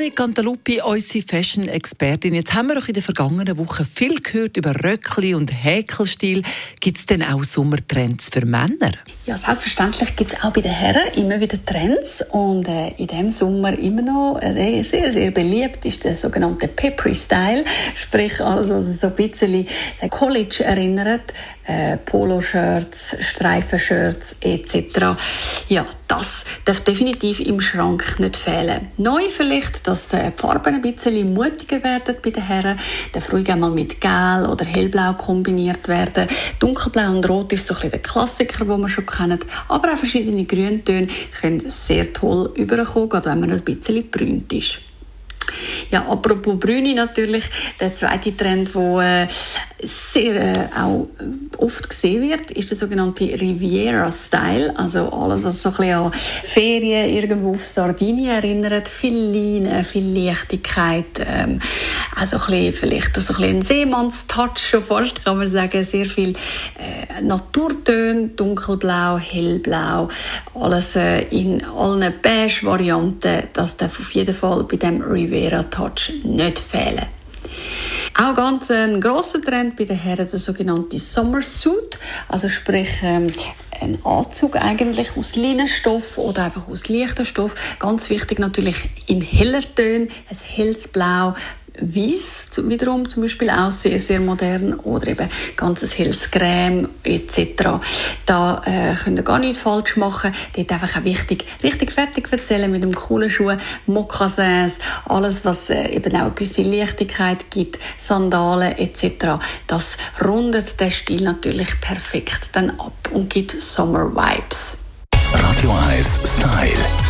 Melanie Cantaluppi, unsere Fashion-Expertin. Jetzt haben wir auch in den vergangenen Wochen viel gehört über Röckli und Häkelstil. Gibt es denn auch Sommertrends für Männer? Ja, selbstverständlich gibt es auch bei den Herren immer wieder Trends. Und äh, in diesem Sommer immer noch äh, sehr, sehr beliebt ist der sogenannte Peppery Style. Sprich, alles, was so ein bisschen an College erinnert. Äh, Poloshirts, Streifenshirts etc. Ja, das darf definitiv im Schrank nicht fehlen. Neu vielleicht, dass die Farben ein bisschen mutiger werden bei den Herren. Darf ruhig einmal mit Gel oder Hellblau kombiniert werden. Dunkelblau und Rot ist so ein bisschen der Klassiker, den wir schon kennen. Aber auch verschiedene Grüntöne können sehr toll überkommen, gerade wenn man ein bisschen brünt ist. Ja, apropos Brüni natürlich, der zweite Trend, der äh, sehr äh, auch oft gesehen wird, ist der sogenannte Riviera-Style. Also alles, was so ein bisschen an Ferien irgendwo auf Sardinien erinnert. Viel Leine, viel Leichtigkeit. Ähm, also ein bisschen, vielleicht so ein, ein Seemannstouch schon fast, kann man sagen. Sehr viel äh, Naturtöne, dunkelblau, hellblau. Alles äh, in allen Beige-Varianten. Das darf auf jeden Fall bei dem Rivera-Touch nicht fehlen. Auch ganz ein grosser Trend bei den Herren der sogenannte Summer Suit, also sprich ähm, ein Anzug eigentlich aus Leinenstoff oder einfach aus leichter Stoff. Ganz wichtig natürlich in heller Tönen, ein helles Blau, Weiß wiederum zum Beispiel auch sehr, sehr modern oder eben ganzes helles etc. Da äh, könnt ihr gar nichts falsch machen. Dort einfach auch wichtig, richtig fertig erzählen mit einem coolen Schuh, Mokassins, alles was äh, eben auch eine gewisse Leichtigkeit gibt, Sandalen etc. Das rundet den Stil natürlich perfekt dann ab und gibt Summer Vibes. Radio 1 Style. Style.